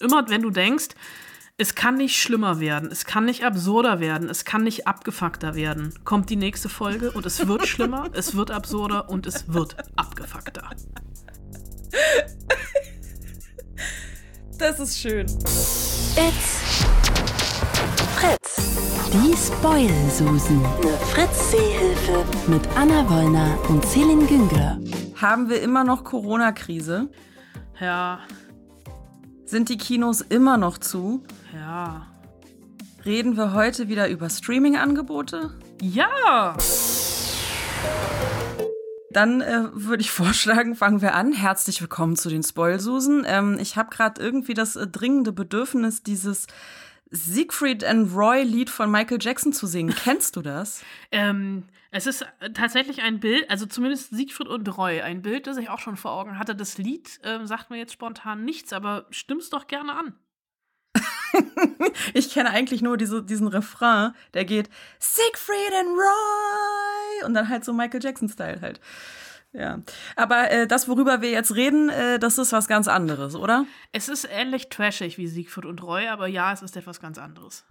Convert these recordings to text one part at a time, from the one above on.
Immer wenn du denkst, es kann nicht schlimmer werden, es kann nicht absurder werden, es kann nicht abgefuckter werden, kommt die nächste Folge und es wird schlimmer, es wird absurder und es wird abgefuckter. Das ist schön. It's Fritz. Die Spoil-Susen. Eine Fritz-Seehilfe. Mit Anna Wollner und Celine Güngler. Haben wir immer noch Corona-Krise? Ja, Sind die Kinos immer noch zu? ja. Reden wir heute wieder über Streaming-Angebote? Ja! Dann äh, würde ich vorschlagen, fangen wir an. Herzlich willkommen zu den Spoilsusen. Ähm, ich habe gerade irgendwie das äh, dringende Bedürfnis, dieses Siegfried and Roy Lied von Michael Jackson zu singen. Kennst du das? Ähm, es ist äh, tatsächlich ein Bild, also zumindest Siegfried und Roy, ein Bild, das ich auch schon vor Augen hatte. Das Lied ähm, sagt mir jetzt spontan nichts, aber stimm's doch gerne an. Ich kenne eigentlich nur diese, diesen Refrain, der geht Siegfried and Roy und dann halt so Michael Jackson-Style halt. Ja, aber äh, das, worüber wir jetzt reden, äh, das ist was ganz anderes, oder? Es ist ähnlich trashig wie Siegfried und Roy, aber ja, es ist etwas ganz anderes.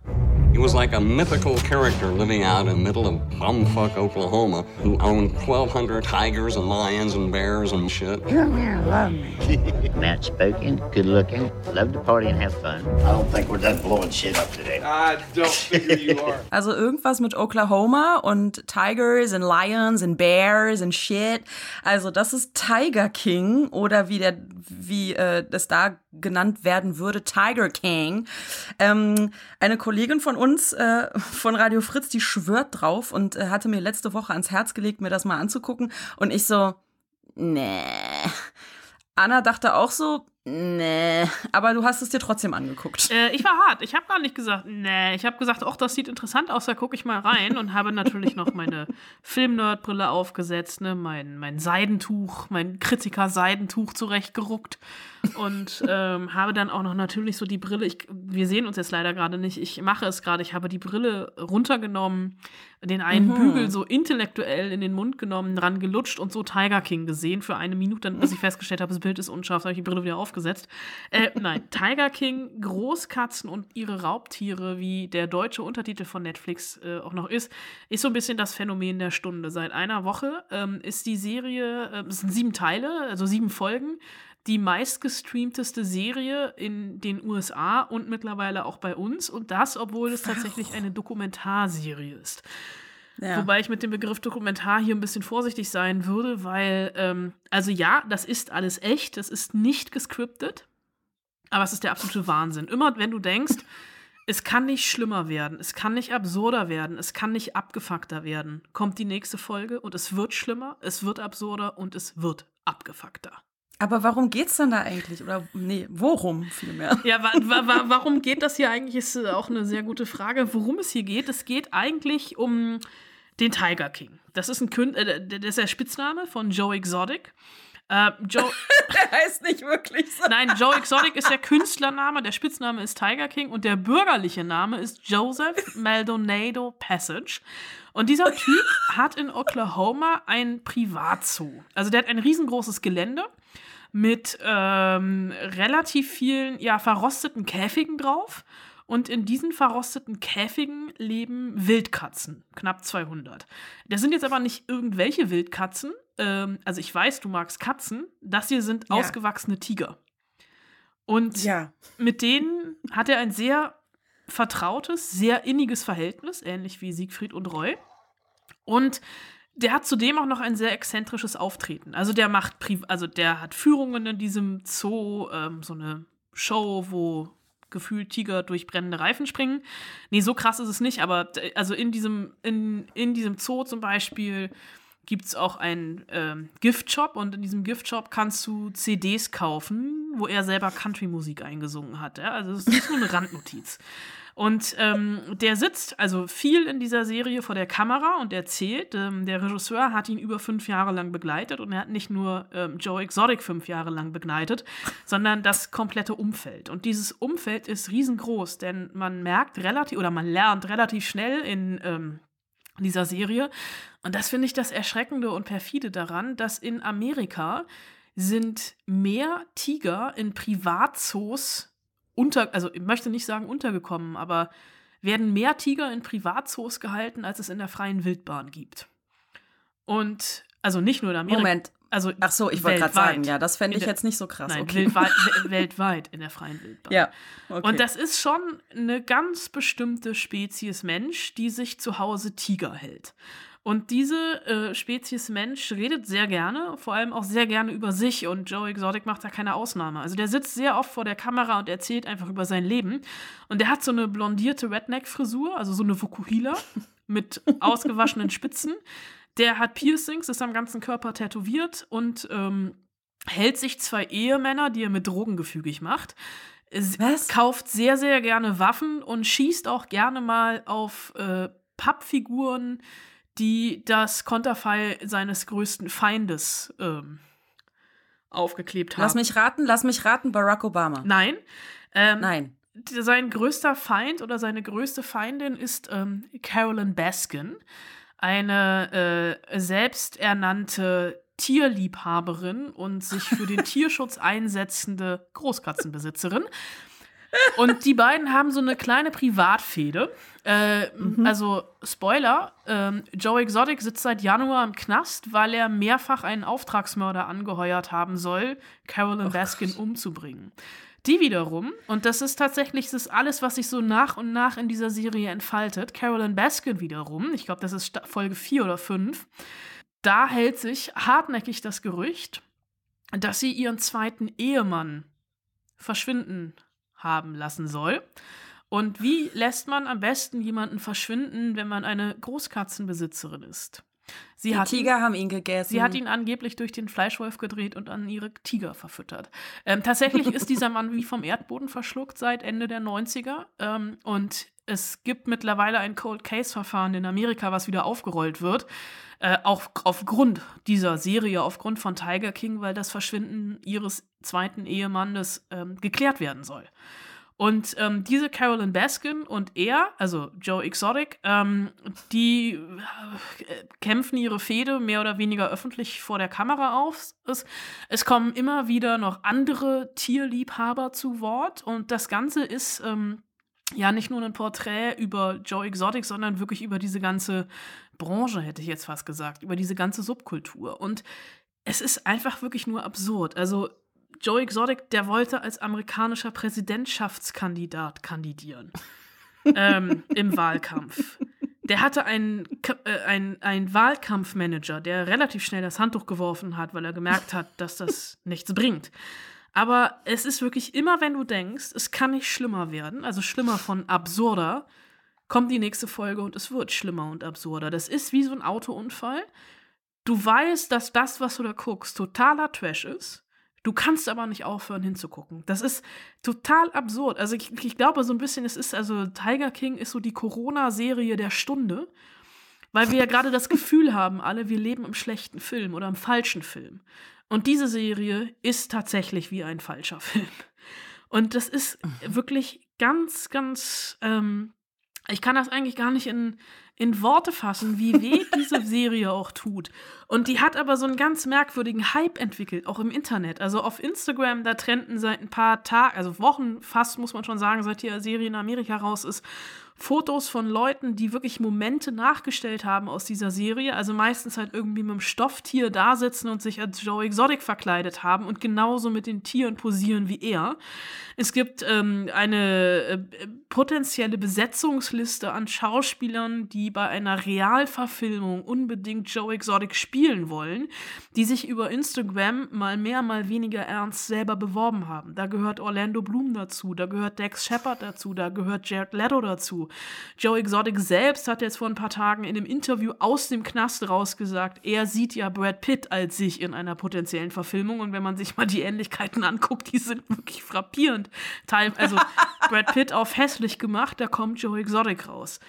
He was like a mythical character living out in the middle of bumfuck Oklahoma who owned 1,200 tigers and lions and bears and shit. Come here, love me. Matt spoken, good looking, love to party and have fun. I don't think we're done blowing shit up today. I don't figure you are. Also irgendwas mit Oklahoma und Tigers and Lions and Bears and shit. Also das ist Tiger King oder wie der wie äh, das da genannt werden würde, Tiger King. Ähm, eine Kollegin von uns äh, von Radio Fritz, die schwört drauf und äh, hatte mir letzte Woche ans Herz gelegt, mir das mal anzugucken. Und ich so, nee. Anna dachte auch so, nee. Aber du hast es dir trotzdem angeguckt. Äh, ich war hart. Ich habe gar nicht gesagt, nee. Ich habe gesagt, ach, das sieht interessant aus, da gucke ich mal rein und habe natürlich noch meine Filmnerdbrille aufgesetzt, ne, mein, mein Seidentuch, mein Kritiker-Seidentuch zurechtgeruckt und ähm, habe dann auch noch natürlich so die Brille, ich, wir sehen uns jetzt leider gerade nicht, ich mache es gerade, ich habe die Brille runtergenommen, den einen Bügel so intellektuell in den Mund genommen, dran gelutscht und so Tiger King gesehen für eine Minute, dann, bis ich festgestellt habe, das Bild ist unscharf, habe ich die Brille wieder aufgesetzt. Äh, nein, Tiger King, Großkatzen und ihre Raubtiere, wie der deutsche Untertitel von Netflix äh, auch noch ist, ist so ein bisschen das Phänomen der Stunde. Seit einer Woche ähm, ist die Serie, äh, es sind sieben Teile, also sieben Folgen, die meistgestreamteste Serie in den USA und mittlerweile auch bei uns. Und das, obwohl es tatsächlich eine Dokumentarserie ist. Ja. Wobei ich mit dem Begriff Dokumentar hier ein bisschen vorsichtig sein würde, weil, ähm, also ja, das ist alles echt, das ist nicht gescriptet, aber es ist der absolute Wahnsinn. Immer wenn du denkst, es kann nicht schlimmer werden, es kann nicht absurder werden, es kann nicht abgefuckter werden, kommt die nächste Folge und es wird schlimmer, es wird absurder und es wird abgefuckter. Aber warum geht's denn da eigentlich? Oder nee, worum vielmehr? Ja, wa wa wa warum geht das hier eigentlich, ist äh, auch eine sehr gute Frage. Worum es hier geht, es geht eigentlich um den Tiger King. Das ist ein Kün äh, das ist der Spitzname von Joe Exotic. Äh, Joe, Der heißt nicht wirklich so. nein, Joe Exotic ist der Künstlername, der Spitzname ist Tiger King und der bürgerliche Name ist Joseph Maldonado Passage. Und dieser Typ hat in Oklahoma ein Privatzoo. Also der hat ein riesengroßes Gelände mit ähm, relativ vielen ja, verrosteten Käfigen drauf. Und in diesen verrosteten Käfigen leben Wildkatzen, knapp 200. Das sind jetzt aber nicht irgendwelche Wildkatzen. Ähm, also ich weiß, du magst Katzen. Das hier sind Ja. ausgewachsene Tiger. Und Ja. mit denen hat er ein sehr vertrautes, sehr inniges Verhältnis, ähnlich wie Siegfried und Roy. Und der hat zudem auch noch ein sehr exzentrisches Auftreten. Also der macht, Pri also der hat Führungen in diesem Zoo, ähm, so eine Show, wo gefühlt Tiger durch brennende Reifen springen. Nee, so krass ist es nicht, aber d- also in diesem, in, in diesem Zoo zum Beispiel gibt es auch einen ähm, Giftshop und in diesem Giftshop kannst du CDs kaufen, wo er selber Country-Musik eingesungen hat. Ja? Also das ist nur eine Randnotiz. Und ähm, der sitzt also viel in dieser Serie vor der Kamera und erzählt. Ähm, der Regisseur hat ihn über fünf Jahre lang begleitet und er hat nicht nur ähm, Joe Exotic fünf Jahre lang begleitet, sondern das komplette Umfeld. Und dieses Umfeld ist riesengroß, denn man merkt relativ oder man lernt relativ schnell in ähm, dieser Serie. Und das finde ich das Erschreckende und perfide daran, dass in Amerika sind mehr Tiger in Privatzoos unter, also ich möchte nicht sagen untergekommen, aber werden mehr Tiger in Privatzoos gehalten, als es in der freien Wildbahn gibt. Und also nicht nur in Amerika. Moment. Also Ach so, ich wollte gerade sagen, ja, das fände ich der- jetzt nicht so krass. Nein, okay. weltweit, we- weltweit in der freien Wildbahn. Ja, okay. Und das ist schon eine ganz bestimmte Spezies Mensch, die sich zu Hause Tiger hält. Und diese äh, Spezies Mensch redet sehr gerne, vor allem auch sehr gerne über sich und Joe Exotic macht da keine Ausnahme. Also der sitzt sehr oft vor der Kamera und erzählt einfach über sein Leben. Und der hat so eine blondierte Redneck-Frisur, also so eine Vokuhila mit ausgewaschenen Spitzen. Der hat Piercings, ist am ganzen Körper tätowiert und ähm, hält sich zwei Ehemänner, die er mit Drogen gefügig macht. Was? kauft sehr, sehr gerne Waffen und schießt auch gerne mal auf äh, Pappfiguren, die das Konterfei seines größten Feindes ähm, aufgeklebt haben. Lass mich raten, lass mich raten, Barack Obama. Nein. Ähm, Nein. Sein größter Feind oder seine größte Feindin ist ähm, Carolyn Baskin, eine äh, selbsternannte Tierliebhaberin und sich für den Tierschutz einsetzende Großkatzenbesitzerin. Und die beiden haben so eine kleine Privatfehde. Äh, Also, Spoiler: ähm, Joe Exotic sitzt seit Januar im Knast, weil er mehrfach einen Auftragsmörder angeheuert haben soll, Carolyn Baskin umzubringen. Die wiederum, und das ist tatsächlich das ist alles, was sich so nach und nach in dieser Serie entfaltet, Carolyn Baskin wiederum, ich glaube, das ist Folge 4 oder 5, da hält sich hartnäckig das Gerücht, dass sie ihren zweiten Ehemann verschwinden haben lassen soll. Und wie lässt man am besten jemanden verschwinden, wenn man eine Großkatzenbesitzerin ist? Sie Die hat ihn- Tiger haben ihn gegessen. Sie hat ihn angeblich durch den Fleischwolf gedreht und an ihre Tiger verfüttert. Ähm, tatsächlich ist dieser Mann wie vom Erdboden verschluckt seit Ende der 90er. Ähm, und es gibt mittlerweile ein Cold Case-Verfahren in Amerika, was wieder aufgerollt wird. Äh, auch aufgrund dieser Serie, aufgrund von Tiger King, weil das Verschwinden ihres zweiten Ehemannes ähm, geklärt werden soll. Und ähm, diese Carolyn Baskin und er, also Joe Exotic, ähm, die äh, kämpfen ihre Fehde mehr oder weniger öffentlich vor der Kamera auf. Es, es kommen immer wieder noch andere Tierliebhaber zu Wort und das Ganze ist ähm, ja nicht nur ein Porträt über Joe Exotic, sondern wirklich über diese ganze Branche, hätte ich jetzt fast gesagt, über diese ganze Subkultur. Und es ist einfach wirklich nur absurd. Also Joe Exotic, der wollte als amerikanischer Präsidentschaftskandidat kandidieren ähm, im Wahlkampf. Der hatte einen, äh, einen, einen Wahlkampfmanager, der relativ schnell das Handtuch geworfen hat, weil er gemerkt hat, dass das nichts bringt. Aber es ist wirklich immer, wenn du denkst, es kann nicht schlimmer werden, also schlimmer von absurder, kommt die nächste Folge und es wird schlimmer und absurder. Das ist wie so ein Autounfall. Du weißt, dass das, was du da guckst, totaler Trash ist. Du kannst aber nicht aufhören hinzugucken. Das ist total absurd. Also ich, ich glaube so ein bisschen, es ist also Tiger King ist so die Corona-Serie der Stunde, weil wir ja gerade das Gefühl haben, alle, wir leben im schlechten Film oder im falschen Film. Und diese Serie ist tatsächlich wie ein falscher Film. Und das ist wirklich ganz, ganz. Ähm, ich kann das eigentlich gar nicht in, in Worte fassen, wie weh diese Serie auch tut. Und die hat aber so einen ganz merkwürdigen Hype entwickelt, auch im Internet. Also auf Instagram, da trennten seit ein paar Tagen, also Wochen fast, muss man schon sagen, seit die Serie in Amerika raus ist, Fotos von Leuten, die wirklich Momente nachgestellt haben aus dieser Serie. Also meistens halt irgendwie mit einem Stofftier da sitzen und sich als Joe Exotic verkleidet haben und genauso mit den Tieren posieren wie er. Es gibt ähm, eine äh, potenzielle Besetzungsliste an Schauspielern, die bei einer Realverfilmung unbedingt Joe Exotic spielen wollen, die sich über Instagram mal mehr, mal weniger ernst selber beworben haben. Da gehört Orlando Bloom dazu, da gehört Dex Shepard dazu, da gehört Jared Leto dazu. Joe Exotic selbst hat jetzt vor ein paar Tagen in einem Interview aus dem Knast rausgesagt, er sieht ja Brad Pitt als sich in einer potenziellen Verfilmung und wenn man sich mal die Ähnlichkeiten anguckt, die sind wirklich frappierend. Also Brad Pitt auf hässlich gemacht, da kommt Joe Exotic raus.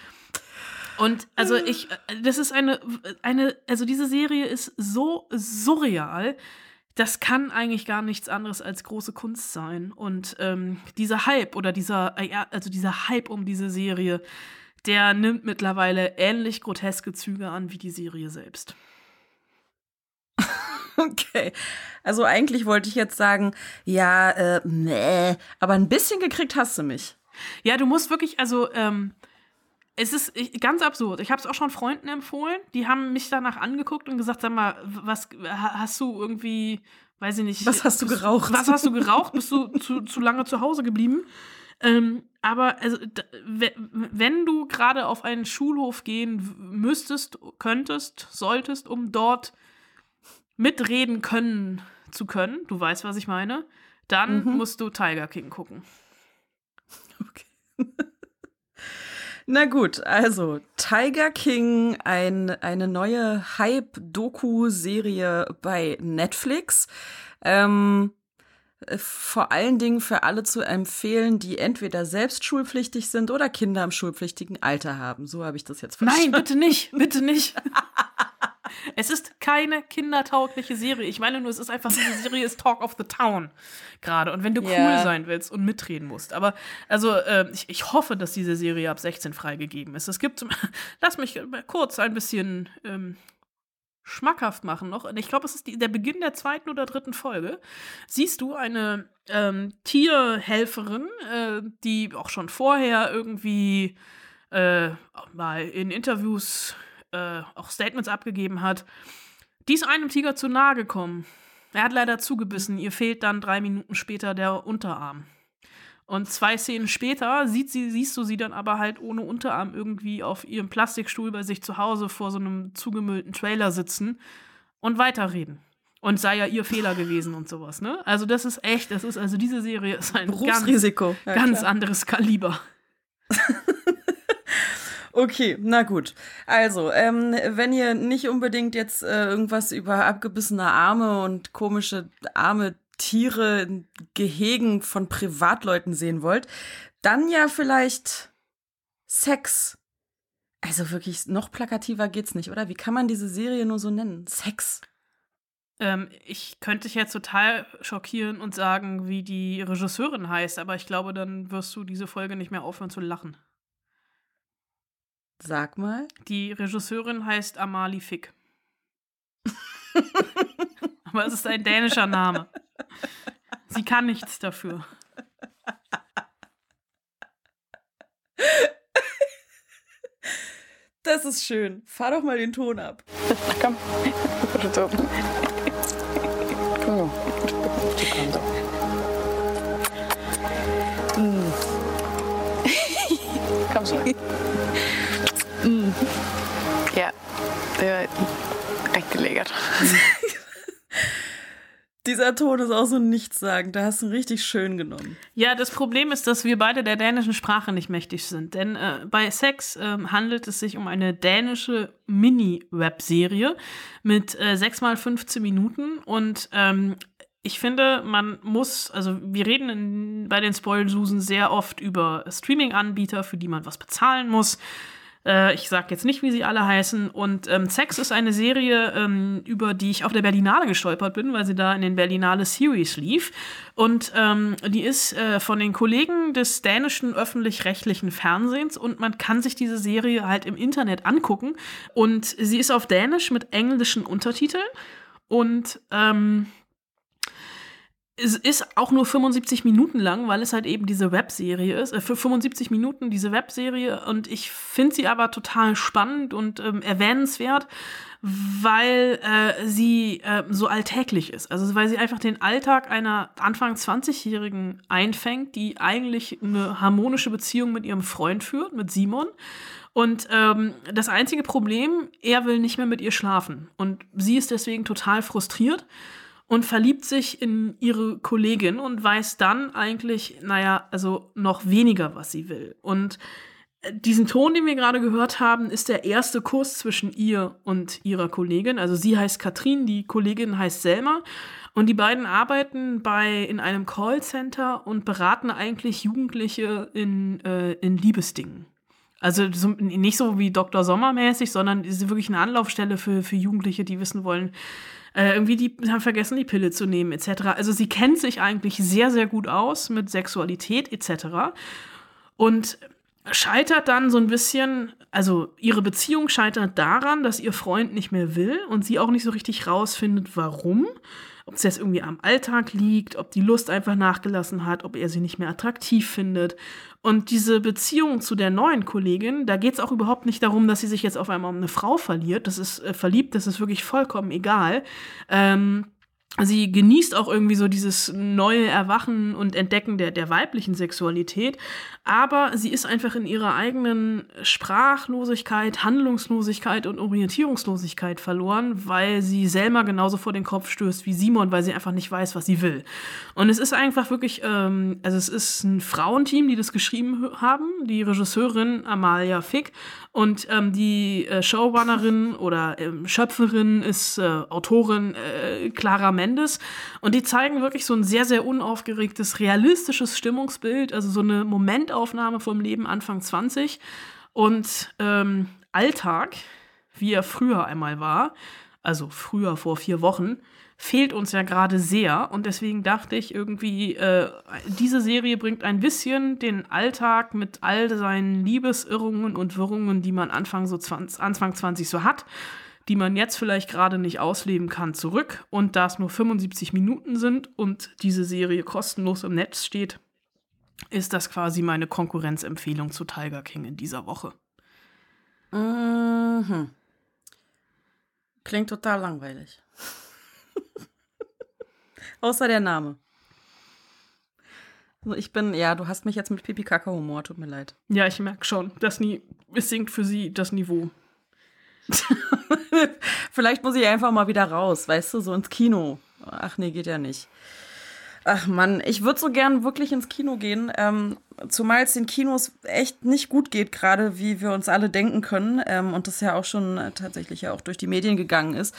Und also ich, das ist eine, eine, also diese Serie ist so surreal, das kann eigentlich gar nichts anderes als große Kunst sein. Und ähm, dieser Hype oder dieser, äh, also dieser Hype um diese Serie, der nimmt mittlerweile ähnlich groteske Züge an wie die Serie selbst. Okay. Also eigentlich wollte ich jetzt sagen, ja, äh, nee, aber ein bisschen gekriegt hast du mich. Ja, du musst wirklich, also, ähm, es ist ganz absurd. Ich habe es auch schon Freunden empfohlen. Die haben mich danach angeguckt und gesagt, sag mal, was hast du irgendwie, weiß ich nicht. Was hast du geraucht? Was hast du geraucht? Bist du zu, zu lange zu Hause geblieben? Ähm, aber also, wenn du gerade auf einen Schulhof gehen müsstest, könntest, solltest, um dort mitreden können zu können, du weißt, was ich meine, dann mhm. musst du Tiger King gucken. Okay. Na gut, also Tiger King, ein, eine neue Hype-Doku-Serie bei Netflix. Ähm, vor allen Dingen für alle zu empfehlen, die entweder selbst schulpflichtig sind oder Kinder im schulpflichtigen Alter haben. So habe ich das jetzt verstanden. Nein, bitte nicht, bitte nicht. es ist keine kindertaugliche Serie. Ich meine nur, es ist einfach, diese Serie ist Talk of the Town gerade. Und wenn du yeah. cool sein willst und mitreden musst. Aber also, äh, ich, ich hoffe, dass diese Serie ab 16 freigegeben ist. Es gibt, lass mich kurz ein bisschen ähm, schmackhaft machen noch. Ich glaube, es ist die, der Beginn der zweiten oder dritten Folge. Siehst du eine ähm, Tierhelferin, äh, die auch schon vorher irgendwie äh, mal in Interviews äh, auch Statements abgegeben hat. Die ist einem Tiger zu nahe gekommen. Er hat leider zugebissen. Ihr fehlt dann drei Minuten später der Unterarm. Und zwei Szenen später sieht sie, siehst du sie dann aber halt ohne Unterarm irgendwie auf ihrem Plastikstuhl bei sich zu Hause vor so einem zugemüllten Trailer sitzen und weiterreden. Und sei ja ihr Fehler gewesen und sowas, ne? Also das ist echt, das ist, also diese Serie ist ein Berufsrisiko. ganz, ja, ganz anderes Kaliber. Okay, na gut. Also, ähm, wenn ihr nicht unbedingt jetzt äh, irgendwas über abgebissene Arme und komische arme Tiere in Gehegen von Privatleuten sehen wollt, dann ja vielleicht Sex. Also wirklich, noch plakativer geht's nicht, oder? Wie kann man diese Serie nur so nennen? Sex. Ähm, ich könnte dich jetzt total schockieren und sagen, wie die Regisseurin heißt, aber ich glaube, dann wirst du diese Folge nicht mehr aufhören zu lachen. Sag mal. Die Regisseurin heißt Amalie Fick. aber es ist ein dänischer Name. Sie kann nichts dafür. Das ist schön. Fahr doch mal den Ton ab. Komm. Komm. Mm. Kom så. Mm. Ja, det var rigtig lækkert. Dieser Ton ist auch so nichtssagend. Da hast du richtig schön genommen. Ja, das Problem ist, dass wir beide der dänischen Sprache nicht mächtig sind. Denn äh, bei Sex äh, handelt es sich um eine dänische Mini-Web-Serie mit äh, 6 mal 15 Minuten. Und ähm, ich finde, man muss, also wir reden in, bei den Spoil-Susen sehr oft über Streaming-Anbieter, für die man was bezahlen muss. Äh, ich sage jetzt nicht, wie sie alle heißen. Und ähm, Sex ist eine Serie, ähm, über die ich auf der Berlinale gestolpert bin, weil sie da in den Berlinale Series lief. Und ähm, die ist äh, von den Kollegen des dänischen öffentlich-rechtlichen Fernsehens und man kann sich diese Serie halt im Internet angucken. Und sie ist auf Dänisch mit englischen Untertiteln. Und ähm, es ist auch nur 75 Minuten lang, weil es halt eben diese Webserie ist. Äh, für 75 Minuten diese Webserie. Und ich finde sie aber total spannend und ähm, erwähnenswert, weil äh, sie äh, so alltäglich ist. Also weil sie einfach den Alltag einer Anfang 20-Jährigen einfängt, die eigentlich eine harmonische Beziehung mit ihrem Freund führt, mit Simon. Und ähm, das einzige Problem, er will nicht mehr mit ihr schlafen. Und sie ist deswegen total frustriert und verliebt sich in ihre Kollegin und weiß dann eigentlich, naja, also noch weniger, was sie will. Und äh, diesen Ton, den wir gerade gehört haben, ist der erste Kurs zwischen ihr und ihrer Kollegin. Also sie heißt Katrin, die Kollegin heißt Selma. Und die beiden arbeiten bei in einem Callcenter und beraten eigentlich Jugendliche in, äh, in Liebesdingen. Also so, nicht so wie Dr. Sommer mäßig, sondern ist wirklich eine Anlaufstelle für, für Jugendliche, die wissen wollen, äh, irgendwie die haben vergessen, die Pille zu nehmen, etc. Also sie kennt sich eigentlich sehr, sehr gut aus mit Sexualität, etc. Und scheitert dann so ein bisschen, also ihre Beziehung scheitert daran, dass ihr Freund nicht mehr will und sie auch nicht so richtig rausfindet, warum. Ob es jetzt irgendwie am Alltag liegt, ob die Lust einfach nachgelassen hat, ob er sie nicht mehr attraktiv findet. Und diese Beziehung zu der neuen Kollegin, da geht es auch überhaupt nicht darum, dass sie sich jetzt auf einmal um eine Frau verliert. Das ist äh, verliebt, das ist wirklich vollkommen egal. Ähm, sie genießt auch irgendwie so dieses neue Erwachen und Entdecken der, der weiblichen Sexualität, aber sie ist einfach in ihrer eigenen Sprachlosigkeit, Handlungslosigkeit und Orientierungslosigkeit verloren, weil sie Selma genauso vor den Kopf stößt wie Simon, weil sie einfach nicht weiß, was sie will. Und es ist einfach wirklich, ähm, also es ist ein Frauenteam, die das geschrieben haben, die Regisseurin Amalia Fick und ähm, die äh, Showrunnerin oder ähm, Schöpferin ist äh, Autorin äh, Clara Mendes. Und die zeigen wirklich so ein sehr, sehr unaufgeregtes, realistisches Stimmungsbild, also so eine Momentaufnahme vom Leben Anfang 20 und ähm, Alltag, wie er früher einmal war, also früher vor vier Wochen, fehlt uns ja gerade sehr. Und deswegen dachte ich irgendwie, äh, diese Serie bringt ein bisschen den Alltag mit all seinen Liebesirrungen und Wirrungen, die man Anfang, so 20, Anfang 20 so hat, die man jetzt vielleicht gerade nicht ausleben kann, zurück. Und da es nur 75 Minuten sind und diese Serie kostenlos im Netz steht, ist das quasi meine Konkurrenzempfehlung zu Tiger King in dieser Woche. Mhm. Klingt total langweilig. Außer der Name. Also ich bin, ja, du hast mich jetzt mit Pipi-Kaka-Humor, tut mir leid. Ja, ich merke schon, das nie, es sinkt für sie das Niveau. Vielleicht muss ich einfach mal wieder raus, weißt du, so ins Kino. Ach nee, geht ja nicht. Ach Mann, ich würde so gern wirklich ins Kino gehen, ähm, zumal es den Kinos echt nicht gut geht, gerade wie wir uns alle denken können ähm, und das ja auch schon äh, tatsächlich ja auch durch die Medien gegangen ist.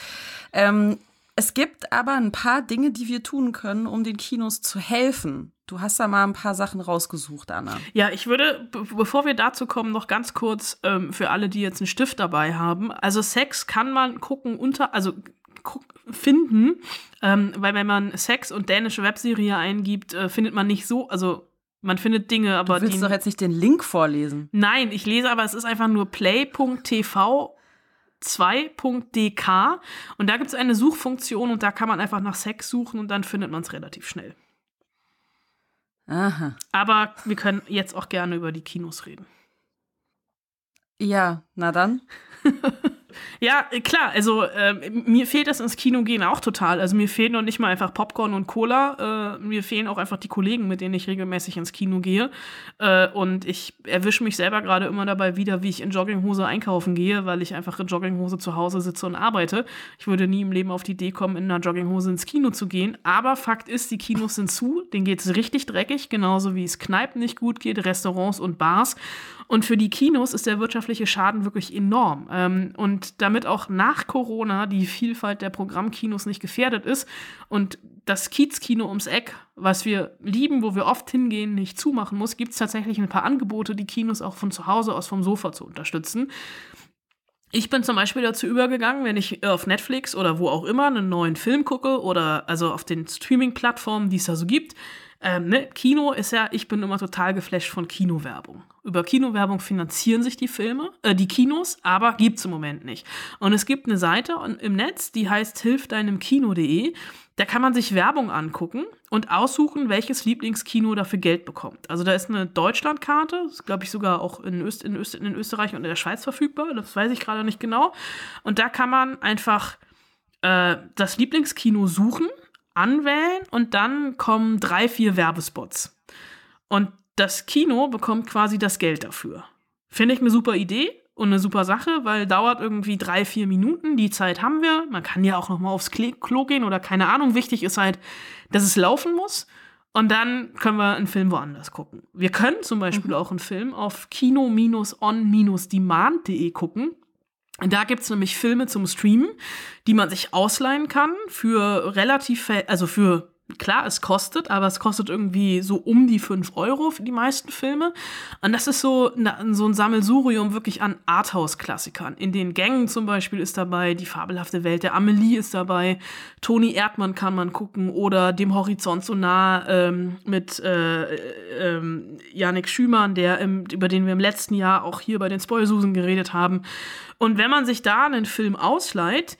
Ähm, es gibt aber ein paar Dinge, die wir tun können, um den Kinos zu helfen. Du hast da mal ein paar Sachen rausgesucht, Anna. Ja, ich würde, be bevor wir dazu kommen, noch ganz kurz ähm, für alle, die jetzt einen Stift dabei haben. Also Sex kann man gucken unter, also finden, ähm, weil wenn man Sex und dänische Webserie eingibt, äh, findet man nicht so, also man findet Dinge, aber du willst die. doch jetzt nicht den Link vorlesen. Nein, ich lese aber, es ist einfach nur play.tv 2.dk und da gibt es eine Suchfunktion und da kann man einfach nach Sex suchen und dann findet man es relativ schnell. Aha. Aber wir können jetzt auch gerne über die Kinos reden. Ja, na dann. Ja, klar, also äh, mir fehlt das ins Kino gehen auch total. Also mir fehlen noch nicht mal einfach Popcorn und Cola. Äh, mir fehlen auch einfach die Kollegen, mit denen ich regelmäßig ins Kino gehe. Äh, und ich erwische mich selber gerade immer dabei wieder, wie ich in Jogginghose einkaufen gehe, weil ich einfach in Jogginghose zu Hause sitze und arbeite. Ich würde nie im Leben auf die Idee kommen, in einer Jogginghose ins Kino zu gehen. Aber Fakt ist, die Kinos sind zu. Denen geht es richtig dreckig, genauso wie es Kneipen nicht gut geht, Restaurants und Bars. Und für die Kinos ist der wirtschaftliche Schaden wirklich enorm. Ähm, und damit auch nach Corona die Vielfalt der Programmkinos nicht gefährdet ist und das Kiezkino ums Eck, was wir lieben, wo wir oft hingehen, nicht zumachen muss, gibt es tatsächlich ein paar Angebote, die Kinos auch von zu Hause aus vom Sofa zu unterstützen. Ich bin zum Beispiel dazu übergegangen, wenn ich auf Netflix oder wo auch immer einen neuen Film gucke oder also auf den Streaming-Plattformen, die es da so gibt, ähm, ne, Kino ist ja, ich bin immer total geflasht von Kinowerbung. Über Kinowerbung finanzieren sich die Filme, äh, die Kinos, aber gibt's im Moment nicht. Und es gibt eine Seite im Netz, die heißt hilfdeinemkino.de. Da kann man sich Werbung angucken und aussuchen, welches Lieblingskino dafür Geld bekommt. Also da ist eine Deutschlandkarte, glaube ich sogar auch in, Öst, in, Öst, in Österreich und in der Schweiz verfügbar. Das weiß ich gerade nicht genau. Und da kann man einfach äh, das Lieblingskino suchen anwählen und dann kommen drei, vier Werbespots. Und das Kino bekommt quasi das Geld dafür. Finde ich eine super Idee und eine super Sache, weil dauert irgendwie drei, vier Minuten. Die Zeit haben wir. Man kann ja auch noch mal aufs Klo gehen oder keine Ahnung. Wichtig ist halt, dass es laufen muss. Und dann können wir einen Film woanders gucken. Wir können zum Beispiel mhm. auch einen Film auf kino-on-demand.de gucken. Da gibt es nämlich Filme zum Streamen, die man sich ausleihen kann für relativ, also für Klar, es kostet, aber es kostet irgendwie so um die 5 Euro für die meisten Filme. Und das ist so, so ein Sammelsurium wirklich an Arthouse-Klassikern. In den Gängen zum Beispiel ist dabei Die fabelhafte Welt der Amelie ist dabei, Toni Erdmann kann man gucken oder Dem Horizont so nah ähm, mit äh, ähm, Janik Schümann, der im, über den wir im letzten Jahr auch hier bei den Spoilsusen geredet haben. Und wenn man sich da einen Film ausleiht,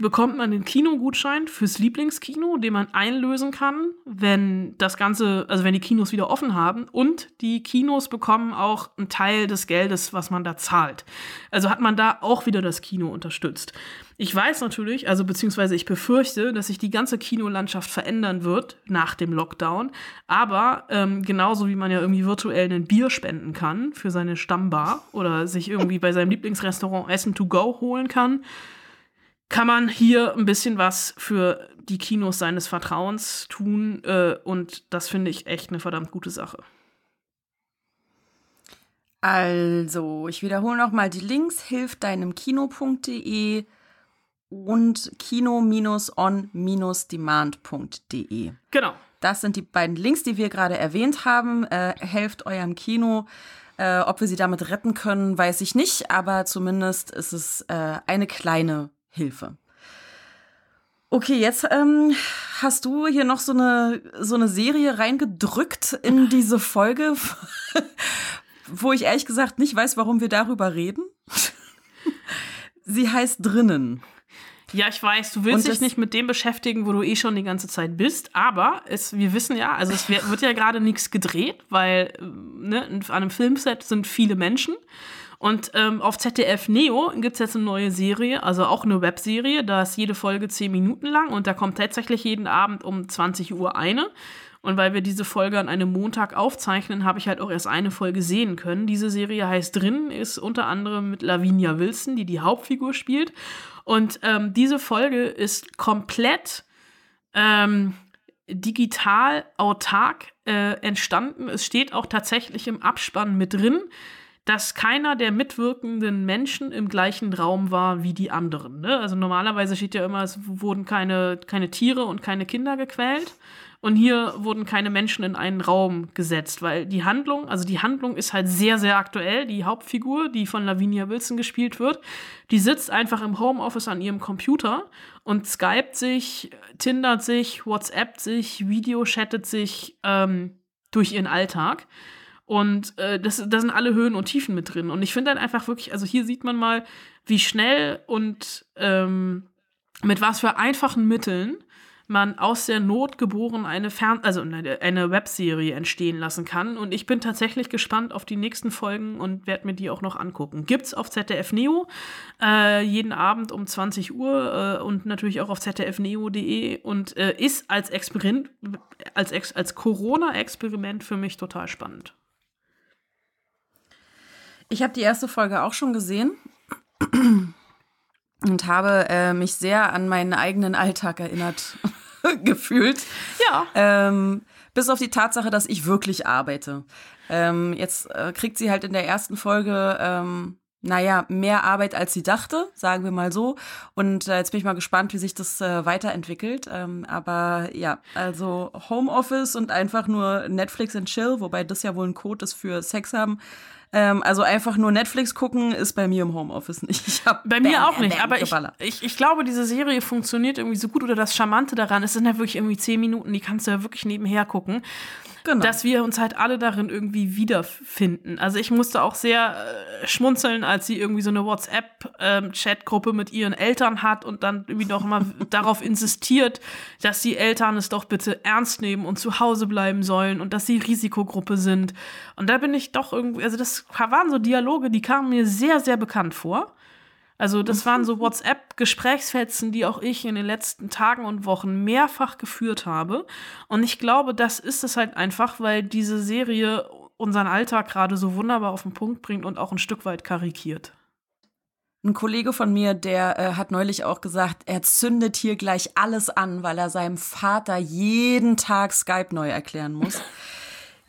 bekommt man den Kinogutschein fürs Lieblingskino, den man einlösen kann, wenn das Ganze, also wenn die Kinos wieder offen haben. Und die Kinos bekommen auch einen Teil des Geldes, was man da zahlt. Also hat man da auch wieder das Kino unterstützt. Ich weiß natürlich, also beziehungsweise ich befürchte, dass sich die ganze Kinolandschaft verändern wird nach dem Lockdown. Aber ähm, genauso wie man ja irgendwie virtuell ein Bier spenden kann für seine Stammbar oder sich irgendwie bei seinem Lieblingsrestaurant Essen to go holen kann, kann man hier ein bisschen was für die Kinos seines Vertrauens tun. Äh, und das finde ich echt eine verdammt gute Sache. Also, ich wiederhole nochmal die Links, hilft deinem Kino.de und kino-on-demand.de. Genau. Das sind die beiden Links, die wir gerade erwähnt haben. Äh, helft eurem Kino. Äh, ob wir sie damit retten können, weiß ich nicht, aber zumindest ist es äh, eine kleine Hilfe. Okay, jetzt ähm, hast du hier noch so eine, so eine Serie reingedrückt in diese Folge, wo ich ehrlich gesagt nicht weiß, warum wir darüber reden. Sie heißt Drinnen. Ja, ich weiß, du willst dich nicht mit dem beschäftigen, wo du eh schon die ganze Zeit bist, aber es, wir wissen ja, also es wird ja gerade nichts gedreht, weil ne, an einem Filmset sind viele Menschen. Und ähm, auf ZDF Neo gibt es jetzt eine neue Serie, also auch eine Webserie. Da ist jede Folge zehn Minuten lang und da kommt tatsächlich jeden Abend um 20 Uhr eine. Und weil wir diese Folge an einem Montag aufzeichnen, habe ich halt auch erst eine Folge sehen können. Diese Serie heißt Drin, ist unter anderem mit Lavinia Wilson, die die Hauptfigur spielt. Und ähm, diese Folge ist komplett ähm, digital autark äh, entstanden. Es steht auch tatsächlich im Abspann mit drin dass keiner der mitwirkenden Menschen im gleichen Raum war wie die anderen. Ne? Also normalerweise steht ja immer, es wurden keine, keine Tiere und keine Kinder gequält. Und hier wurden keine Menschen in einen Raum gesetzt, weil die Handlung, also die Handlung ist halt sehr, sehr aktuell. Die Hauptfigur, die von Lavinia Wilson gespielt wird, die sitzt einfach im Homeoffice an ihrem Computer und skypt sich, tindert sich, WhatsAppt sich, Videochattet sich ähm, durch ihren Alltag. Und äh, das, da sind alle Höhen und Tiefen mit drin. Und ich finde dann einfach wirklich, also hier sieht man mal, wie schnell und ähm, mit was für einfachen Mitteln man aus der Not geboren eine Fern also eine, Webserie entstehen lassen kann. Und ich bin tatsächlich gespannt auf die nächsten Folgen und werde mir die auch noch angucken. Gibt's auf ZDF Neo äh, jeden Abend um 20 Uhr äh, und natürlich auch auf zdfneo.de und äh, ist als Experiment, als, als Corona-Experiment für mich total spannend. Ich habe die erste Folge auch schon gesehen und habe äh, mich sehr an meinen eigenen Alltag erinnert gefühlt. Ja. Ähm, bis auf die Tatsache, dass ich wirklich arbeite. Ähm, jetzt äh, kriegt sie halt in der ersten Folge, ähm, naja, mehr Arbeit als sie dachte, sagen wir mal so. Und äh, jetzt bin ich mal gespannt, wie sich das äh, weiterentwickelt. Ähm, aber ja, also Homeoffice und einfach nur Netflix and Chill, wobei das ja wohl ein Code ist für Sex haben. Ähm, also einfach nur Netflix gucken ist bei mir im Homeoffice nicht. Ich hab bei mir auch nicht, aber ich, ich, ich glaube, diese Serie funktioniert irgendwie so gut oder das Charmante daran, es sind ja wirklich irgendwie zehn Minuten, die kannst du ja wirklich nebenher gucken. Genau. Dass wir uns halt alle darin irgendwie wiederfinden. Also ich musste auch sehr äh, schmunzeln, als sie irgendwie so eine WhatsApp-Chat-Gruppe ähm, mit ihren Eltern hat und dann irgendwie noch mal darauf insistiert, dass die Eltern es doch bitte ernst nehmen und zu Hause bleiben sollen und dass sie Risikogruppe sind. Und da bin ich doch irgendwie, also das waren so Dialoge, die kamen mir sehr, sehr bekannt vor. Also das waren so WhatsApp-Gesprächsfetzen, die auch ich in den letzten Tagen und Wochen mehrfach geführt habe. Und ich glaube, das ist es halt einfach, weil diese Serie unseren Alltag gerade so wunderbar auf den Punkt bringt und auch ein Stück weit karikiert. Ein Kollege von mir, der äh, hat neulich auch gesagt, er zündet hier gleich alles an, weil er seinem Vater jeden Tag Skype neu erklären muss.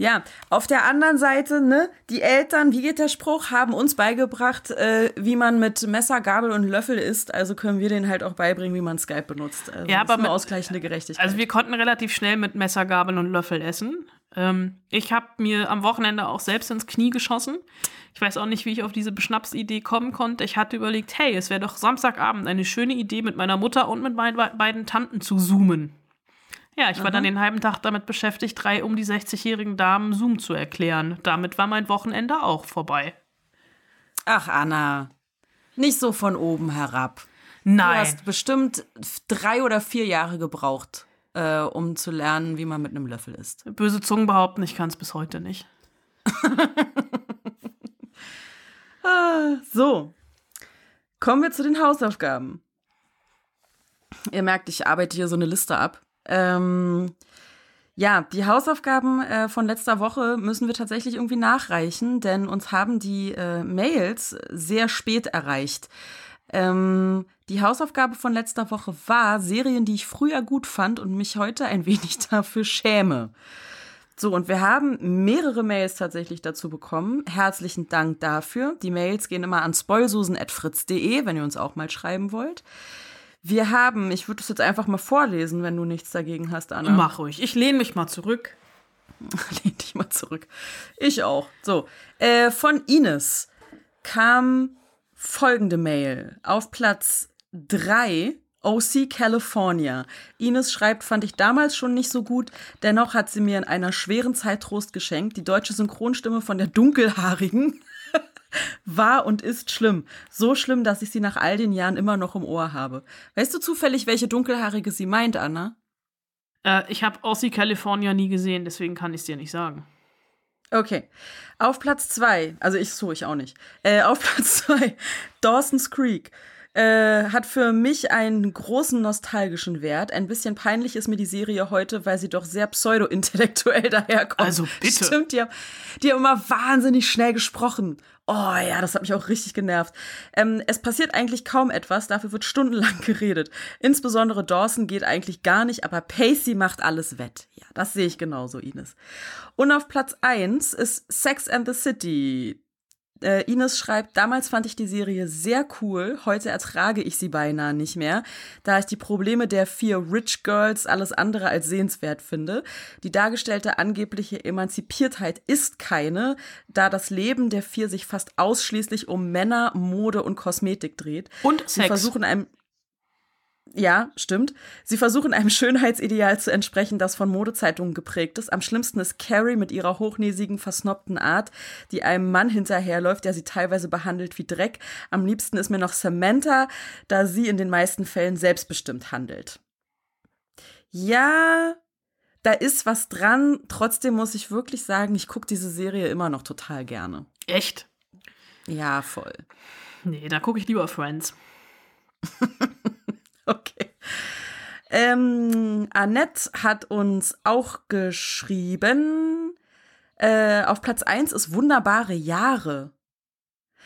Ja, auf der anderen Seite, ne, die Eltern, wie geht der Spruch, haben uns beigebracht, äh, wie man mit Messer, Gabel und Löffel isst. Also können wir denen halt auch beibringen, wie man Skype benutzt. Also Ja, das aber ist eine mit- ausgleichende Gerechtigkeit. Also wir konnten relativ schnell mit Messer, Gabel und Löffel essen. Ähm, ich habe mir am Wochenende auch selbst ins Knie geschossen. Ich weiß auch nicht, wie ich auf diese Beschnapsidee kommen konnte. Ich hatte überlegt, hey, es wäre doch Samstagabend eine schöne Idee, mit meiner Mutter und mit meinen be- beiden Tanten zu zoomen. Ja, ich war dann den halben Tag damit beschäftigt, drei um die 60-jährigen Damen Zoom zu erklären. Damit war mein Wochenende auch vorbei. Ach, Anna, nicht so von oben herab. Du Nein. hast bestimmt drei oder vier Jahre gebraucht, äh, um zu lernen, wie man mit einem Löffel isst. Böse Zungen behaupten, ich kann es bis heute nicht. So, kommen wir zu den Hausaufgaben. Ihr merkt, ich arbeite hier so eine Liste ab. Ähm, ja, die Hausaufgaben äh, von letzter Woche müssen wir tatsächlich irgendwie nachreichen, denn uns haben die äh, Mails sehr spät erreicht. Ähm, die Hausaufgabe von letzter Woche war Serien, die ich früher gut fand und mich heute ein wenig dafür schäme. So, und wir haben mehrere Mails tatsächlich dazu bekommen. Herzlichen Dank dafür. Die Mails gehen immer an spoilsusen.fritz.de, wenn ihr uns auch mal schreiben wollt. Wir haben, ich würde es jetzt einfach mal vorlesen, wenn du nichts dagegen hast, Anna. Mach ruhig. Ich lehne mich mal zurück. Lehn dich mal zurück. Ich auch. So, äh, von Ines kam folgende Mail. Auf Platz 3 OC California. Ines schreibt, fand ich damals schon nicht so gut, dennoch hat sie mir in einer schweren Zeit Trost geschenkt. Die deutsche Synchronstimme von der Dunkelhaarigen war und ist schlimm. So schlimm, dass ich sie nach all den Jahren immer noch im Ohr habe. Weißt du zufällig, welche Dunkelhaarige sie meint, Anna? Äh, ich habe Aussie California nie gesehen, deswegen kann ich es dir nicht sagen. Okay. Auf Platz zwei, also ich so, ich auch nicht. Äh, auf Platz zwei, Dawson's Creek. Äh, hat für mich einen großen nostalgischen Wert. Ein bisschen peinlich ist mir die Serie heute, weil sie doch sehr pseudo-intellektuell daherkommt. Also bitte. Stimmt, die haben, die haben immer wahnsinnig schnell gesprochen. Oh ja, das hat mich auch richtig genervt. Ähm, es passiert eigentlich kaum etwas, dafür wird stundenlang geredet. Insbesondere Dawson geht eigentlich gar nicht, aber Pacey macht alles wett. Ja, das sehe ich genauso, Ines. Und auf Platz 1 ist Sex and the City. Äh, Ines schreibt, damals fand ich die Serie sehr cool, heute ertrage ich sie beinahe nicht mehr, da ich die Probleme der vier Rich Girls alles andere als sehenswert finde. Die dargestellte angebliche Emanzipiertheit ist keine, da das Leben der vier sich fast ausschließlich um Männer, Mode und Kosmetik dreht. Und Sie Sex. versuchen einem ja, stimmt. Sie versuchen einem Schönheitsideal zu entsprechen, das von Modezeitungen geprägt ist. Am schlimmsten ist Carrie mit ihrer hochnäsigen, versnobten Art, die einem Mann hinterherläuft, der sie teilweise behandelt wie Dreck. Am liebsten ist mir noch Samantha, da sie in den meisten Fällen selbstbestimmt handelt. Ja, da ist was dran. Trotzdem muss ich wirklich sagen, ich gucke diese Serie immer noch total gerne. Echt? Ja, voll. Nee, da gucke ich lieber Friends. Okay. Ähm, Annette hat uns auch geschrieben, äh, auf Platz 1 ist Wunderbare Jahre.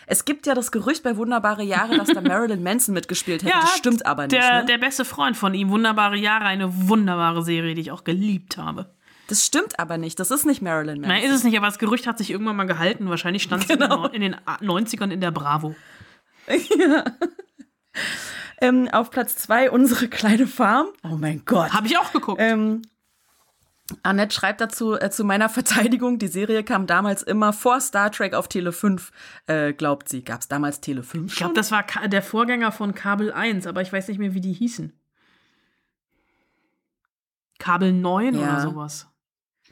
Es gibt ja das Gerücht bei Wunderbare Jahre, dass da Marilyn Manson mitgespielt hätte. das stimmt aber nicht. Der, ne? der beste Freund von ihm, Wunderbare Jahre, eine wunderbare Serie, die ich auch geliebt habe. das stimmt aber nicht. Das ist nicht Marilyn Manson. Nein, ist es nicht, aber das Gerücht hat sich irgendwann mal gehalten. Wahrscheinlich stand es Genau. in, den- in den 90ern in der Bravo. Ähm, auf Platz 2 unsere kleine Farm. Oh mein Gott. Habe ich auch geguckt. Ähm, Annette schreibt dazu äh, zu meiner Verteidigung, die Serie kam damals immer vor Star Trek auf Tele 5, äh, glaubt sie. Gab es damals Tele 5 ich glaube, das war Ka- der Vorgänger von Kabel 1, aber ich weiß nicht mehr, wie die hießen. Kabel 9 Ja. oder sowas.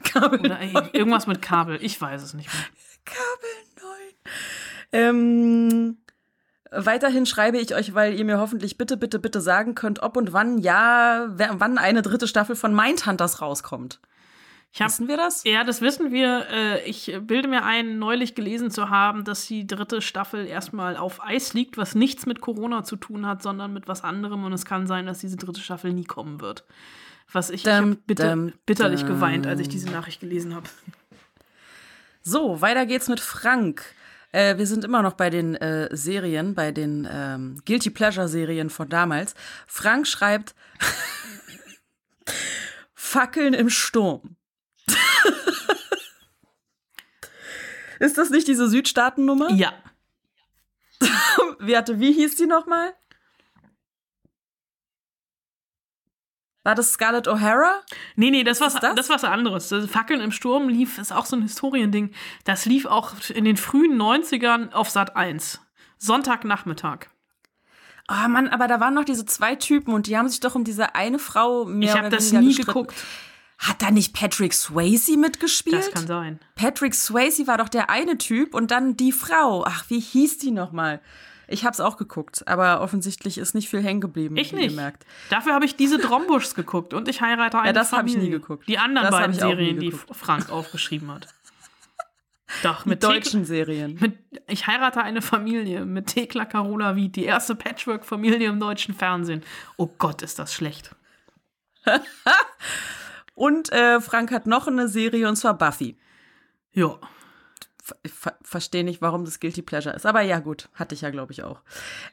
Kabel Oder ey, irgendwas mit Kabel. Ich weiß es nicht mehr. Kabel 9. Ähm, weiterhin schreibe ich euch, weil ihr mir hoffentlich bitte, bitte, bitte sagen könnt, ob und wann, ja, wann eine dritte Staffel von Mindhunters rauskommt. Ich hab, Wissen wir das? Ja, das wissen wir. Äh, Ich bilde mir ein, neulich gelesen zu haben, dass die dritte Staffel erstmal auf Eis liegt, was nichts mit Corona zu tun hat, sondern mit was anderem. Und es kann sein, dass diese dritte Staffel nie kommen wird. Was ich, ich Dum, hab bitter, dum, bitterlich dum. geweint, als ich diese Nachricht gelesen habe. So, weiter geht's mit Frank. Äh, wir sind immer noch bei den äh, Serien, bei den ähm, Guilty Pleasure Serien von damals. Frank schreibt Fackeln im Sturm. Ist das nicht diese Südstaatennummer? Ja. Wie, hatte, wie hieß die nochmal? War das Scarlett O'Hara? Nee, nee, das war das? das? was anderes. Das Fackeln im Sturm lief, ist auch so ein Historiending. Das lief auch in den frühen 90ern auf Sat 1. Sonntagnachmittag. Oh Mann, aber da waren noch diese zwei Typen und die haben sich doch um diese eine Frau mehr Ich habe das nie gestritten. geguckt. Hat da nicht Patrick Swayze mitgespielt? Das kann sein. Patrick Swayze war doch der eine Typ und dann die Frau. Ach, wie hieß die nochmal? Ich hab's auch geguckt, aber offensichtlich ist nicht viel hängen geblieben. Ich nicht. Ihr merkt. Dafür habe ich diese Drombuschs geguckt und ich heirate eine das hab ich nie geguckt. Die anderen Das beiden Serien, die. Frank aufgeschrieben hat. Doch, mit deutschen Thek- Serien. Mit, ich heirate eine Familie mit Thekla Carola Wied, die erste Patchwork-Familie im deutschen Fernsehen. Oh Gott, ist das schlecht. Und äh, Frank hat noch eine Serie und zwar Buffy. Ja. Ver Verstehe nicht, warum das Guilty Pleasure ist. Aber ja, gut, hatte ich ja, glaube ich, auch.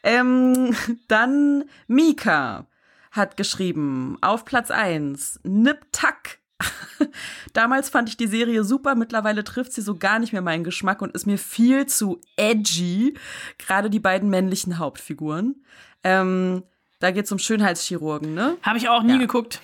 Ähm, dann Mika hat geschrieben, auf Platz 1, Nip Tuck. Damals fand ich die Serie super, mittlerweile trifft sie so gar nicht mehr meinen Geschmack und ist mir viel zu edgy. Gerade die beiden männlichen Hauptfiguren. Ähm, da geht es um Schönheitschirurgen, ne? Habe ich auch nie Ja. geguckt.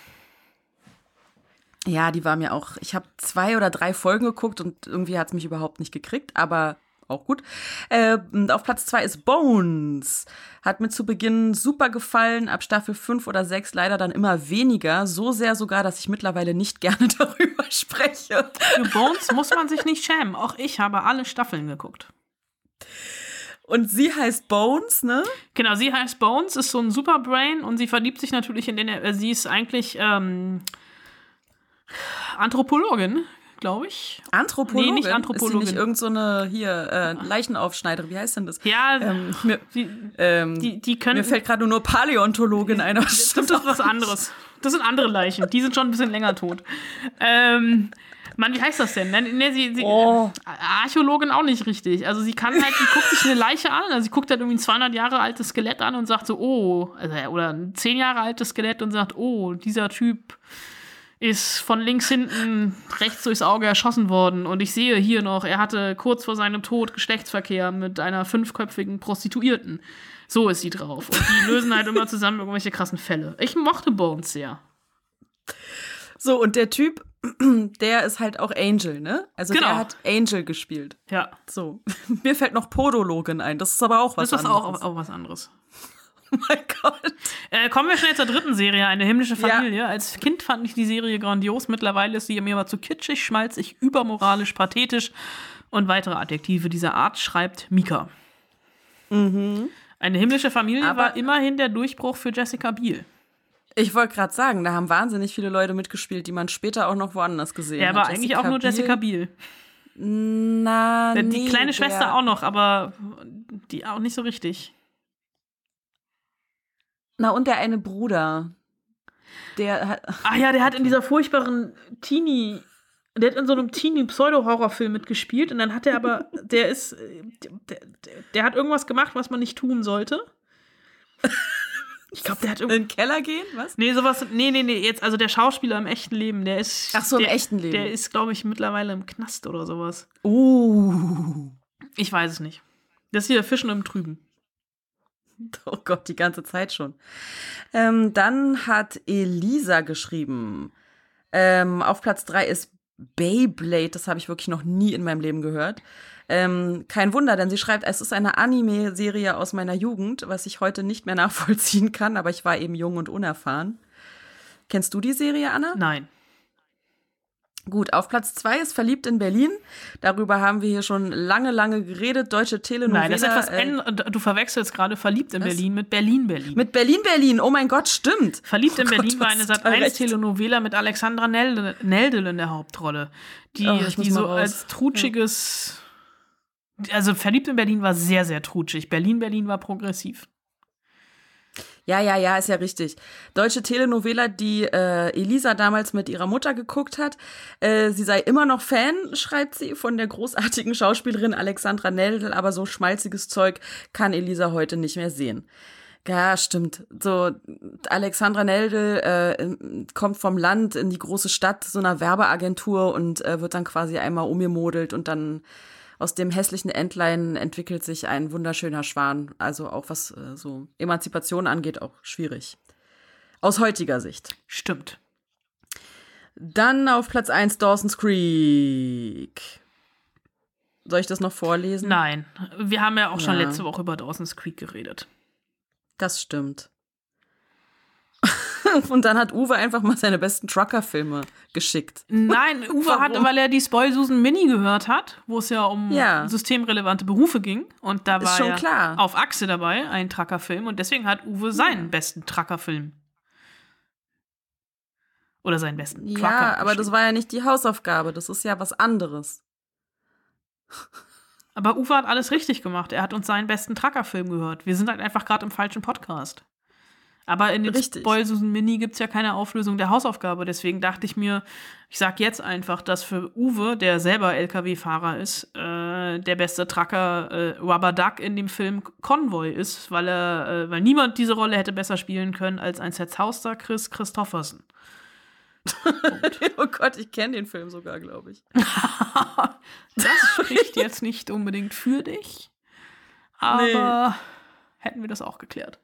Ja, die war mir auch. Ich habe zwei oder drei Folgen geguckt und irgendwie hat es mich überhaupt nicht gekriegt, aber auch gut. Äh, auf Platz zwei ist Bones. Hat mir zu Beginn super gefallen, ab Staffel 5 oder 6 leider dann immer weniger. So sehr sogar, dass ich mittlerweile nicht gerne darüber spreche. Für Bones muss man sich nicht schämen. Auch ich habe alle Staffeln geguckt. Und sie heißt Bones, ne? Genau, sie heißt Bones, ist so ein Superbrain und sie verliebt sich natürlich in den. Äh, sie ist eigentlich ähm, Anthropologin, glaube ich. Anthropologin. Nee, nicht Anthropologin. Ist sie nicht irgend so eine hier äh, Leichenaufschneiderin? Wie heißt denn das? Ja, Ähm, mir, die, ähm, die, die können. mir fällt gerade nur Paläontologin ein. aber das stimmt ist auch was anderes. Das sind andere Leichen. Die sind schon ein bisschen länger tot. Ähm, Mann, wie heißt das denn? Ne, ne, sie, sie, Oh. Archäologin auch nicht richtig. Also sie kann halt, sie guckt sich eine Leiche an, also sie guckt halt irgendwie ein 200 Jahre altes Skelett an und sagt so, oh, also, oder ein 10 Jahre altes Skelett und sagt, oh, dieser Typ ist von links hinten rechts durchs Auge erschossen worden und ich sehe hier noch, er hatte kurz vor seinem Tod Geschlechtsverkehr mit einer fünfköpfigen Prostituierten. So ist sie drauf. Und die lösen halt immer zusammen irgendwelche krassen Fälle. Ich mochte Bones sehr. So, und der Typ, der ist halt auch Angel, ne? Also Genau. der hat Angel gespielt. Ja. So. Mir fällt noch Podologin ein. Das ist aber auch was Das ist anderes. auch, auch was anderes. Oh mein Gott. Äh, kommen wir schnell zur dritten Serie, eine himmlische Ja. Familie. Als Kind fand ich die Serie grandios. Mittlerweile ist sie mir aber zu kitschig, schmalzig, übermoralisch, pathetisch und weitere Adjektive dieser Art, schreibt Mika. Eine himmlische Familie Mhm. Aber- war immerhin der Durchbruch für Jessica Biel. Ich wollte gerade sagen, da haben wahnsinnig viele Leute mitgespielt, die man später auch noch woanders gesehen Ja, hat. aber eigentlich auch nur Jessica Biel. Na, Äh, nee, Die kleine der- Schwester auch noch, aber die auch nicht so richtig. Na, und der eine Bruder. Der hat. Ah ja, der hat in dieser furchtbaren Teenie, der hat in so einem Teenie-Pseudo-Horrorfilm mitgespielt und dann hat er aber, der ist, der, der, der hat irgendwas gemacht, was man nicht tun sollte. Ich glaube, der hat In den Keller gehen? Was? Nee, sowas. Nee, nee, nee, jetzt, also der Schauspieler im echten Leben, der ist. Ach so, im der, echten Leben. Der ist, glaube ich, mittlerweile im Knast oder sowas. Uh. Ich weiß es nicht. Das ist hier Fischen im Trüben. Oh Gott, die ganze Zeit schon. Ähm, dann hat Elisa geschrieben. Ähm, auf Platz 3 ist Beyblade. Das habe ich wirklich noch nie in meinem Leben gehört. Ähm, kein Wunder, denn sie schreibt, es ist eine Anime-Serie aus meiner Jugend, was ich heute nicht mehr nachvollziehen kann, aber ich war eben jung und unerfahren. Kennst du die Serie, Anna? Nein. Gut, auf Platz 2 ist Verliebt in Berlin. Darüber haben wir hier schon lange, lange geredet. Deutsche Telenovela. Nein, das ist etwas. äh, du verwechselst gerade verliebt in Was? Berlin mit Berlin, Berlin. mit Berlin, Berlin. Oh mein Gott, stimmt. Verliebt in Oh Gott, Berlin war eine total recht. Sat.1-Telenovela mit Alexandra Neldel, Neldel in der Hauptrolle. Die, Oh, die so als trutschiges. Also Verliebt in Berlin war sehr, sehr trutschig. Berlin, Berlin war progressiv. Ja, ja, ja, ist ja richtig. Deutsche Telenovela, die äh, Elisa damals mit ihrer Mutter geguckt hat. Äh, sie sei immer noch Fan, schreibt sie, von der großartigen Schauspielerin Alexandra Neldl, aber so schmalziges Zeug kann Elisa heute nicht mehr sehen. Ja, stimmt. So, Alexandra Neldl äh, kommt vom Land in die große Stadt, so einer Werbeagentur und äh, wird dann quasi einmal umgemodelt und dann aus dem hässlichen Entlein entwickelt sich ein wunderschöner Schwan. Also auch was äh, so Emanzipation angeht, auch schwierig. Aus heutiger Sicht. Stimmt. Dann auf Platz 1 Dawson's Creek. Soll ich das noch vorlesen? Nein, wir haben ja auch schon Ja. letzte Woche über Dawson's Creek geredet. Das stimmt. Und dann hat Uwe einfach mal seine besten Trucker-Filme geschickt. Nein, Uwe hat, Warum? weil er die Spoil Susan Mini gehört hat, wo es ja um Ja. systemrelevante Berufe ging. Und da war schon ja klar. auf Achse dabei ein Trucker-Film. Und deswegen hat Uwe seinen besten Trucker-Film. Oder seinen besten Trucker. Ja, aber das war ja nicht die Hausaufgabe. Das ist ja was anderes. Aber Uwe hat alles richtig gemacht. Er hat uns seinen besten Trucker-Film gehört. Wir sind halt einfach gerade im falschen Podcast. Aber in den Richtig. Spoil Susan Mini gibt es ja keine Auflösung der Hausaufgabe. Deswegen dachte ich mir, ich sag jetzt einfach, dass für Uwe, der selber LKW-Fahrer ist, äh, der beste Trucker äh, Rubber Duck in dem Film Convoy ist, weil er, äh, weil niemand diese Rolle hätte besser spielen können als ein Zerzauster Chris Christofferson. oh Gott, ich kenne den Film sogar, glaube ich. Das spricht jetzt nicht unbedingt für dich, aber hätten wir das auch geklärt.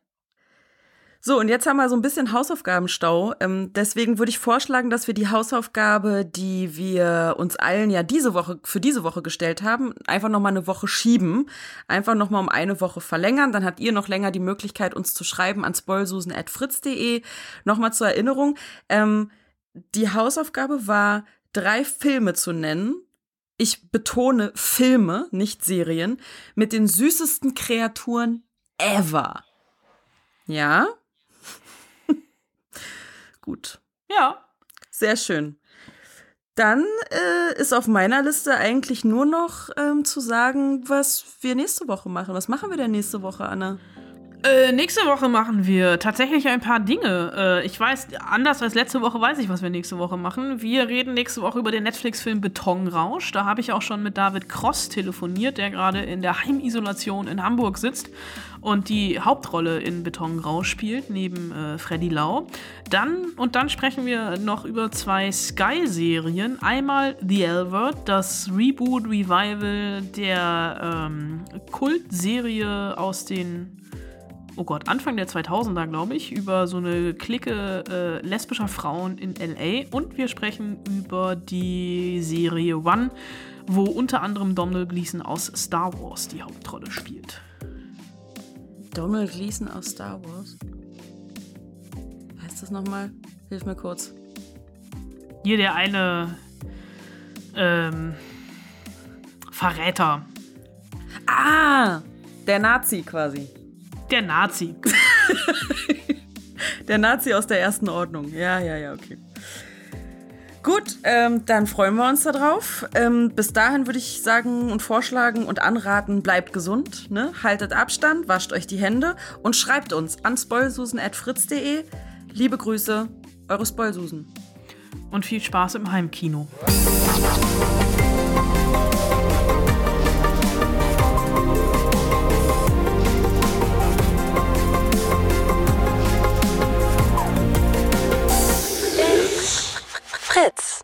So, und jetzt haben wir so ein bisschen Hausaufgabenstau. Ähm, deswegen würde ich vorschlagen, dass wir die Hausaufgabe, die wir uns allen ja diese Woche, für diese Woche gestellt haben, einfach nochmal eine Woche schieben. Einfach nochmal um eine Woche verlängern. Dann habt ihr noch länger die Möglichkeit, uns zu schreiben an spoilsusen.fritz.de. Nochmal zur Erinnerung. Ähm, die Hausaufgabe war, drei Filme zu nennen. Ich betone Filme, nicht Serien, mit den süßesten Kreaturen ever. Ja? Gut. Ja, Sehr schön. Dann äh, ist auf meiner Liste eigentlich nur noch ähm, zu sagen, was wir nächste Woche machen. Was machen wir denn nächste Woche, Anna? Äh, nächste Woche machen wir tatsächlich ein paar Dinge. Äh, ich weiß, anders als letzte Woche weiß ich, was wir nächste Woche machen. Wir reden nächste Woche über den Netflix-Film Betonrausch. Da habe ich auch schon mit David Cross telefoniert, der gerade in der Heimisolation in Hamburg sitzt und die Hauptrolle in Betonrausch spielt, neben äh, Freddy Lau. Dann und dann sprechen wir noch über zwei Sky-Serien. Einmal The L-Word, das Reboot, Revival der ähm, Kultserie aus den oh Gott, Anfang der 2000er, glaube ich, über so eine Clique äh, lesbischer Frauen in LA und wir sprechen über die Serie One, wo unter anderem Donald Gleason aus Star Wars die Hauptrolle spielt. Donald Gleason aus Star Wars. Heißt das nochmal? Hilf mir kurz. Hier der eine ähm, Verräter, Ah! Der Nazi quasi. Der Nazi. Der Nazi aus der ersten Ordnung. Ja, ja, ja, okay. Gut, ähm, dann freuen wir uns darauf. Ähm, bis dahin würde ich sagen und vorschlagen und anraten, bleibt gesund, ne? haltet Abstand, wascht euch die Hände und schreibt uns an spoilsusen.fritz.de. Liebe Grüße, eure Spoilsusen. Und viel Spaß im Heimkino. It's.